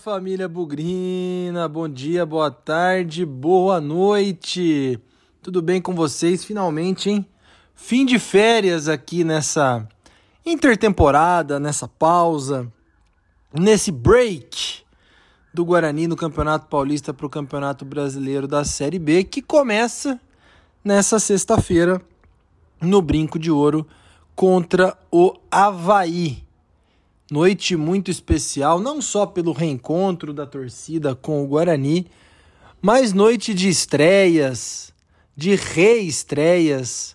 família Bugrina, bom dia, boa tarde, boa noite. Tudo bem com vocês? Finalmente, hein? Fim de férias aqui nessa intertemporada, nessa pausa, nesse break do Guarani no Campeonato Paulista para o Campeonato Brasileiro da Série B, que começa nessa sexta-feira no Brinco de Ouro contra o Havaí. Noite muito especial, não só pelo reencontro da torcida com o Guarani, mas noite de estreias, de reestreias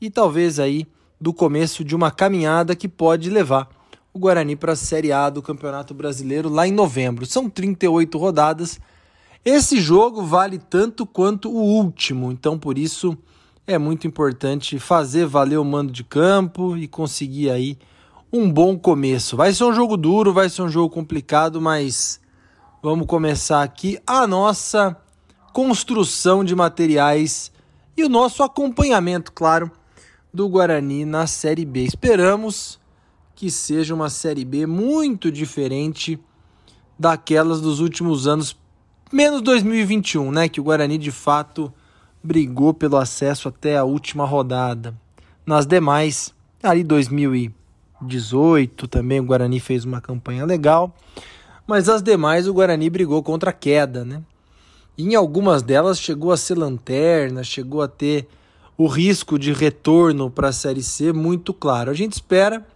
e talvez aí do começo de uma caminhada que pode levar o Guarani para a Série A do Campeonato Brasileiro lá em novembro. São 38 rodadas. Esse jogo vale tanto quanto o último, então por isso é muito importante fazer valer o mando de campo e conseguir aí um bom começo. Vai ser um jogo duro, vai ser um jogo complicado, mas vamos começar aqui a nossa construção de materiais e o nosso acompanhamento, claro, do Guarani na Série B. Esperamos que seja uma Série B muito diferente daquelas dos últimos anos, menos 2021, né, que o Guarani de fato brigou pelo acesso até a última rodada. Nas demais, ali 2000 18 também o Guarani fez uma campanha legal, mas as demais o Guarani brigou contra a queda, né? E em algumas delas chegou a ser lanterna, chegou a ter o risco de retorno para a Série C muito claro. A gente espera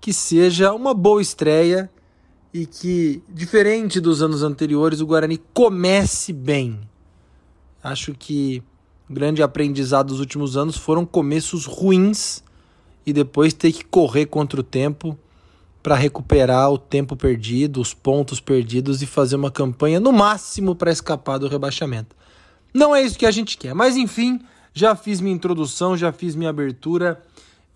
que seja uma boa estreia e que, diferente dos anos anteriores, o Guarani comece bem. Acho que o grande aprendizado dos últimos anos foram começos ruins e depois ter que correr contra o tempo para recuperar o tempo perdido, os pontos perdidos e fazer uma campanha no máximo para escapar do rebaixamento. Não é isso que a gente quer, mas enfim, já fiz minha introdução, já fiz minha abertura.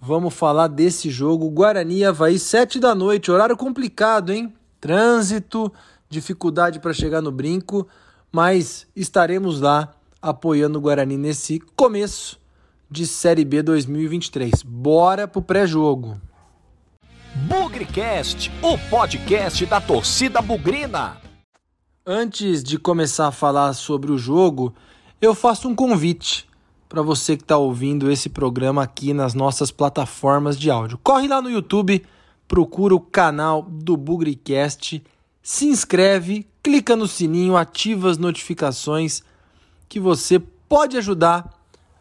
Vamos falar desse jogo Guarani Havaí, 7 da noite, horário complicado, hein? Trânsito, dificuldade para chegar no brinco, mas estaremos lá apoiando o Guarani nesse começo de Série B 2023. Bora pro pré-jogo. Bugrecast, o podcast da torcida bugrina. Antes de começar a falar sobre o jogo, eu faço um convite para você que está ouvindo esse programa aqui nas nossas plataformas de áudio. Corre lá no YouTube, procura o canal do Bugrecast, se inscreve, clica no sininho, ativa as notificações que você pode ajudar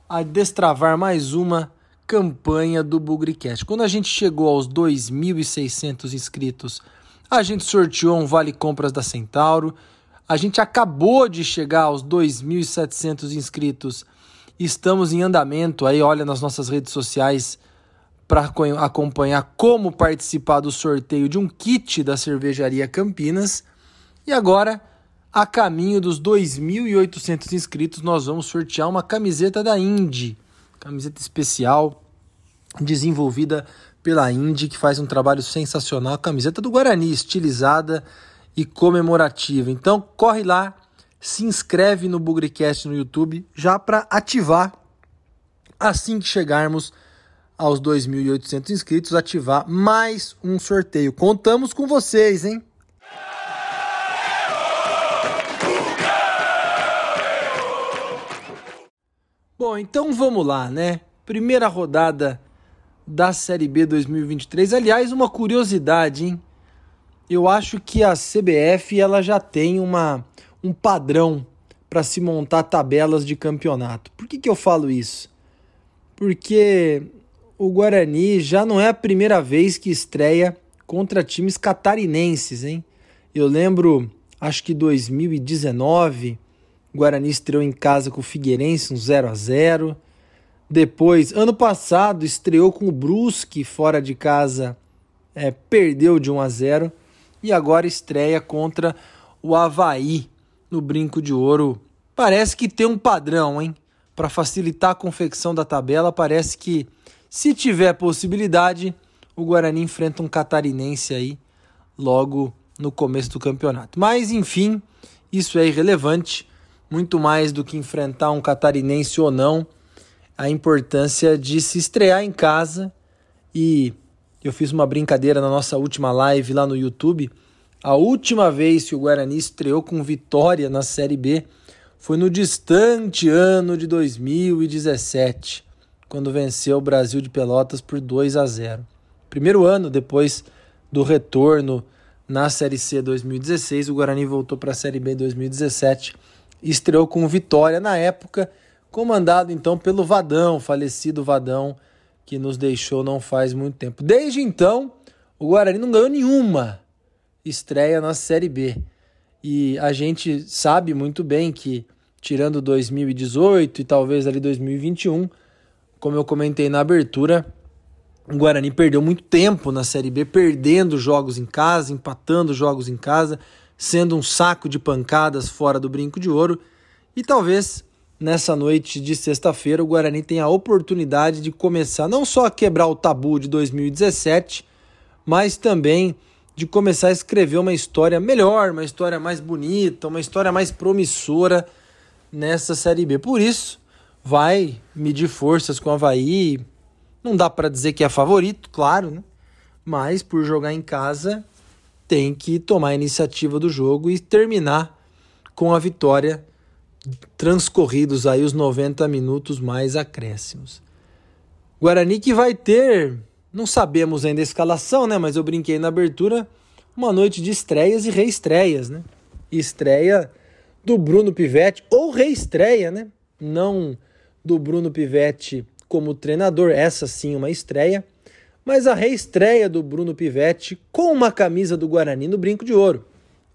a destravar mais uma campanha do Bugricast. Quando a gente chegou aos 2.600 inscritos, a gente sorteou um vale compras da Centauro. A gente acabou de chegar aos 2.700 inscritos. Estamos em andamento aí, olha nas nossas redes sociais para acompanhar como participar do sorteio de um kit da cervejaria Campinas. E agora a caminho dos 2.800 inscritos, nós vamos sortear uma camiseta da Indy, camiseta especial desenvolvida pela Indy, que faz um trabalho sensacional, camiseta do Guarani, estilizada e comemorativa. Então corre lá, se inscreve no Bugrecast no YouTube já para ativar assim que chegarmos aos 2.800 inscritos, ativar mais um sorteio. Contamos com vocês, hein? Bom, então vamos lá, né? Primeira rodada da Série B 2023. Aliás, uma curiosidade, hein? Eu acho que a CBF ela já tem uma, um padrão para se montar tabelas de campeonato. Por que, que eu falo isso? Porque o Guarani já não é a primeira vez que estreia contra times catarinenses, hein? Eu lembro, acho que 2019 Guarani estreou em casa com o Figueirense, um 0 a 0 Depois, ano passado, estreou com o Brusque fora de casa, é, perdeu de 1 a 0 E agora estreia contra o Havaí no Brinco de Ouro. Parece que tem um padrão, hein? Para facilitar a confecção da tabela, parece que se tiver possibilidade, o Guarani enfrenta um catarinense aí logo no começo do campeonato. Mas enfim, isso é irrelevante muito mais do que enfrentar um catarinense ou não, a importância de se estrear em casa. E eu fiz uma brincadeira na nossa última live lá no YouTube. A última vez que o Guarani estreou com vitória na Série B foi no distante ano de 2017, quando venceu o Brasil de Pelotas por 2 a 0. Primeiro ano depois do retorno na Série C 2016, o Guarani voltou para a Série B 2017 e estreou com vitória na época, comandado então pelo Vadão, falecido Vadão, que nos deixou não faz muito tempo. Desde então, o Guarani não ganhou nenhuma estreia na Série B. E a gente sabe muito bem que, tirando 2018 e talvez ali 2021, como eu comentei na abertura, o Guarani perdeu muito tempo na Série B, perdendo jogos em casa, empatando jogos em casa, sendo um saco de pancadas fora do brinco de ouro. E talvez nessa noite de sexta-feira o Guarani tenha a oportunidade de começar não só a quebrar o tabu de 2017, mas também de começar a escrever uma história melhor, uma história mais bonita, uma história mais promissora nessa Série B. Por isso, vai medir forças com o Havaí, não dá para dizer que é favorito, claro, né? Mas por jogar em casa, tem que tomar a iniciativa do jogo e terminar com a vitória transcorridos aí os 90 minutos mais acréscimos. Guarani que vai ter, não sabemos ainda a escalação, né, mas eu brinquei na abertura, uma noite de estreias e reestreias, né? Estreia do Bruno Pivetti ou reestreia, né? Não do Bruno Pivetti como treinador, essa sim uma estreia, mas a reestreia do Bruno Pivetti com uma camisa do Guarani no Brinco de Ouro.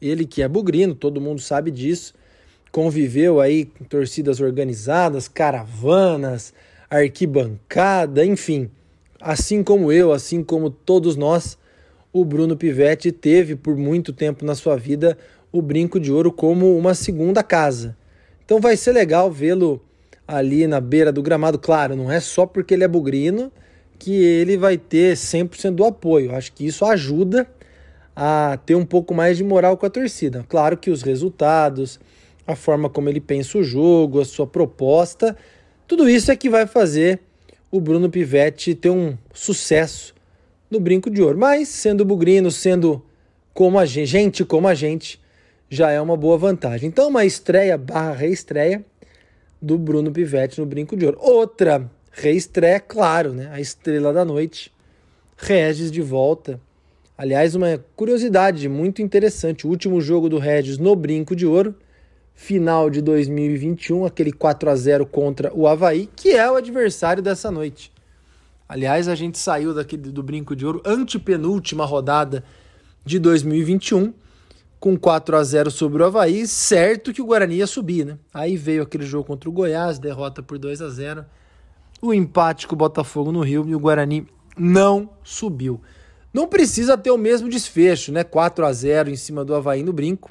Ele que é bugrino, todo mundo sabe disso, conviveu aí com torcidas organizadas, caravanas, arquibancada, enfim. Assim como eu, assim como todos nós, o Bruno Pivetti teve por muito tempo na sua vida o Brinco de Ouro como uma segunda casa. Então vai ser legal vê-lo ali na beira do gramado. Claro, não é só porque ele é bugrino que ele vai ter 100% do apoio. Acho que isso ajuda a ter um pouco mais de moral com a torcida. Claro que os resultados, a forma como ele pensa o jogo, a sua proposta, tudo isso é que vai fazer o Bruno Pivetti ter um sucesso no brinco de ouro. Mas sendo bugrino, sendo como a gente, gente como a gente, já é uma boa vantagem. Então, uma estreia barra reestreia do Bruno Pivetti no Brinco de Ouro. Outra reestreia, claro, né? A estrela da noite, Regis de volta. Aliás, uma curiosidade muito interessante: o último jogo do Regis no Brinco de Ouro, final de 2021, aquele 4 a 0 contra o Havaí, que é o adversário dessa noite. Aliás, a gente saiu daquele do Brinco de Ouro, antepenúltima rodada de 2021 com 4 a 0 sobre o Havaí, certo que o Guarani ia subir, né? Aí veio aquele jogo contra o Goiás, derrota por 2 a 0 o empate com o Botafogo no Rio e o Guarani não subiu. Não precisa ter o mesmo desfecho, né? 4 a 0 em cima do Havaí no brinco,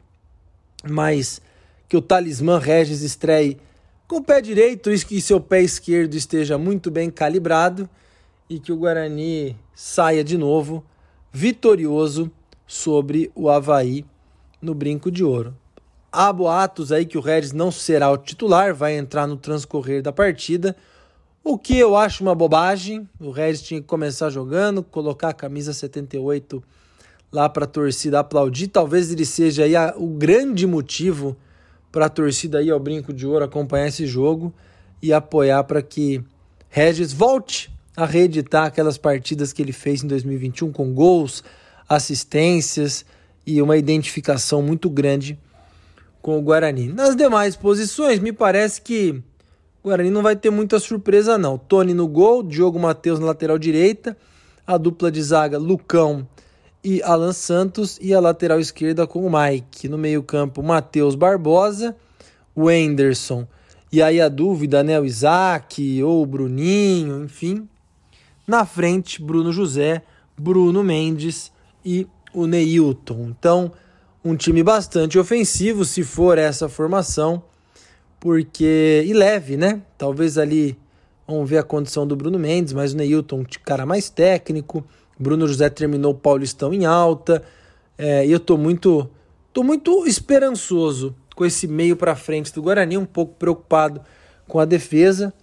mas que o talismã Regis estreie com o pé direito e que seu pé esquerdo esteja muito bem calibrado e que o Guarani saia de novo vitorioso sobre o Havaí no Brinco de Ouro. Há boatos aí que o Regis não será o titular, vai entrar no transcorrer da partida, o que eu acho uma bobagem. O Regis tinha que começar jogando, colocar a camisa 78 lá para a torcida aplaudir. Talvez ele seja aí a, o grande motivo para a torcida aí ao Brinco de Ouro acompanhar esse jogo e apoiar para que Regis volte a reeditar aquelas partidas que ele fez em 2021 com gols, assistências e uma identificação muito grande com o Guarani. Nas demais posições, me parece que Guarani não vai ter muita surpresa não. Tony no gol, Diogo Matheus na lateral direita, a dupla de zaga Lucão e Alan Santos e a lateral esquerda com o Mike. No meio-campo, Matheus Barbosa, o Anderson. E aí a dúvida, né? O Isaac ou o Bruninho, enfim. Na frente, Bruno José, Bruno Mendes e o Neilton. Então, um time bastante ofensivo, se for essa formação, porque. e leve, né? Talvez ali. Vamos ver a condição do Bruno Mendes, mas o Neilton, cara mais técnico. Bruno José terminou o Paulistão em alta. É, e eu tô muito. tô muito esperançoso com esse meio para frente do Guarani, um pouco preocupado com a defesa.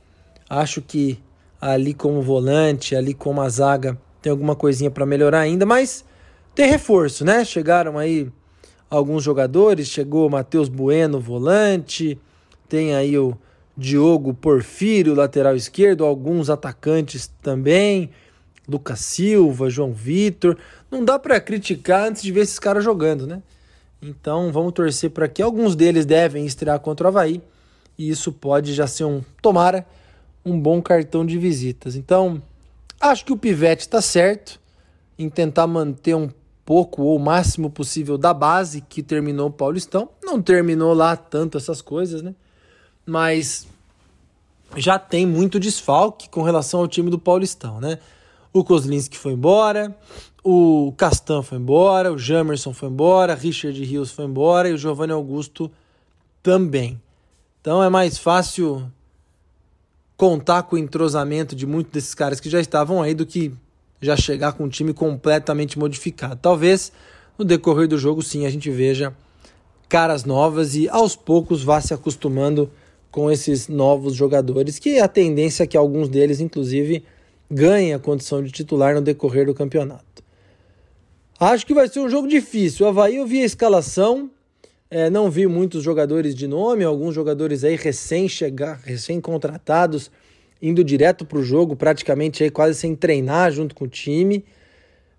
Acho que ali como volante, ali como a zaga, tem alguma coisinha para melhorar ainda, mas tem reforço, né? Chegaram aí alguns jogadores. Chegou o Matheus Bueno, volante. Tem aí o Diogo Porfírio, lateral esquerdo. Alguns atacantes também. Lucas Silva, João Vitor. Não dá para criticar antes de ver esses caras jogando, né? Então vamos torcer para que alguns deles devem estrear contra o Havaí. E isso pode já ser um, tomara, um bom cartão de visitas. Então, acho que o Pivete está certo em tentar manter um pouco ou o máximo possível da base que terminou o Paulistão. Não terminou lá tanto essas coisas, né? Mas já tem muito desfalque com relação ao time do Paulistão, né? O Kozlinski foi embora, o Castan foi embora, o Jamerson foi embora, Richard Rios foi embora e o Giovanni Augusto também. Então é mais fácil contar com o entrosamento de muitos desses caras que já estavam aí do que já chegar com um time completamente modificado. Talvez no decorrer do jogo sim a gente veja caras novas e aos poucos vá se acostumando com esses novos jogadores, que a tendência é que alguns deles inclusive ganhe a condição de titular no decorrer do campeonato. Acho que vai ser um jogo difícil. O Havaí eu vi a escalação, é, não vi muitos jogadores de nome, alguns jogadores aí recém chegar, recém contratados, indo direto para o jogo, praticamente aí quase sem treinar junto com o time.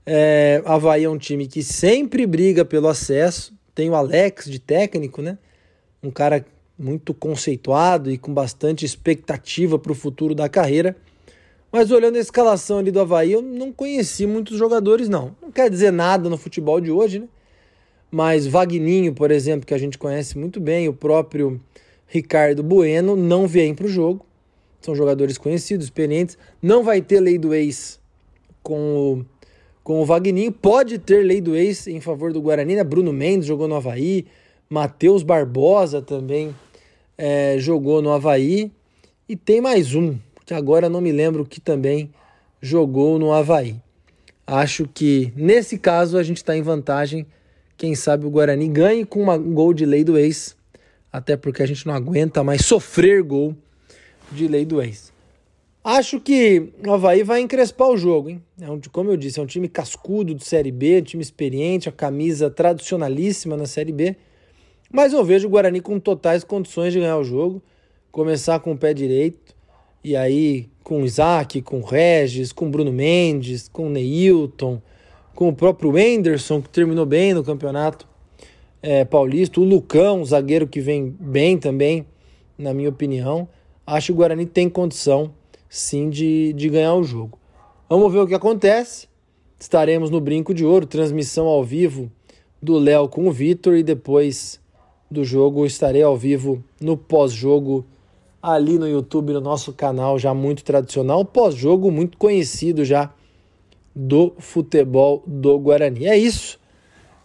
É, Havaí é um time que sempre briga pelo acesso. Tem o Alex de técnico, né? Um cara muito conceituado e com bastante expectativa para o futuro da carreira. Mas olhando a escalação ali do Havaí, eu não conheci muitos jogadores, não. Não quer dizer nada no futebol de hoje, né? Mas Vagninho, por exemplo, que a gente conhece muito bem, o próprio Ricardo Bueno, não vem para o jogo. São jogadores conhecidos, experientes. Não vai ter lei do ex com o, com o Vagninho. Pode ter lei do ex em favor do Guarani, né? Bruno Mendes jogou no Havaí. Matheus Barbosa também é, jogou no Havaí. E tem mais um, que agora não me lembro que também jogou no Havaí. Acho que nesse caso a gente está em vantagem. Quem sabe o Guarani ganhe com um gol de lei do ex, até porque a gente não aguenta mais sofrer gol de lei do ex. Acho que o Havaí vai encrespar o jogo, hein? É um, como eu disse, é um time cascudo de Série B, um time experiente, a camisa tradicionalíssima na Série B. Mas eu vejo o Guarani com totais condições de ganhar o jogo, começar com o pé direito, e aí, com o Isaac, com o Regis, com o Bruno Mendes, com o Neilton, com o próprio Anderson, que terminou bem no campeonato é, paulista, o Lucão, zagueiro que vem bem também, na minha opinião. Acho que o Guarani tem condição, sim, de, de ganhar o jogo. Vamos ver o que acontece. Estaremos no Brinco de Ouro, transmissão ao vivo do Léo com o Vitor e depois do jogo estarei ao vivo no pós-jogo ali no YouTube, no nosso canal já muito tradicional, pós-jogo muito conhecido já do futebol do Guarani. É isso.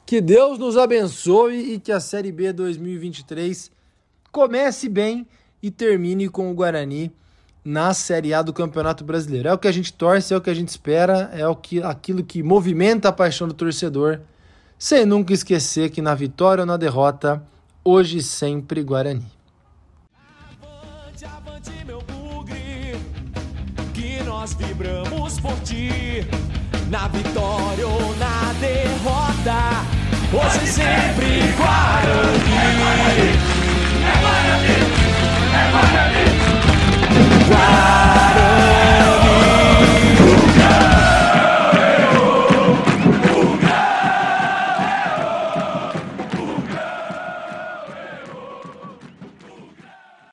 Que Deus nos abençoe e que a Série B 2023 comece bem e termine com o Guarani na Série A do Campeonato Brasileiro. É o que a gente torce, é o que a gente espera, é o que, aquilo que movimenta a paixão do torcedor, sem nunca esquecer que na vitória ou na derrota, Hoje sempre Guarani. Avante, avante, meu bugre, que nós vibramos por ti, na vitória ou na derrota. Hoje, sempre, sempre Guarani. É Guarani, é Guarani, é Guarani. Guarani.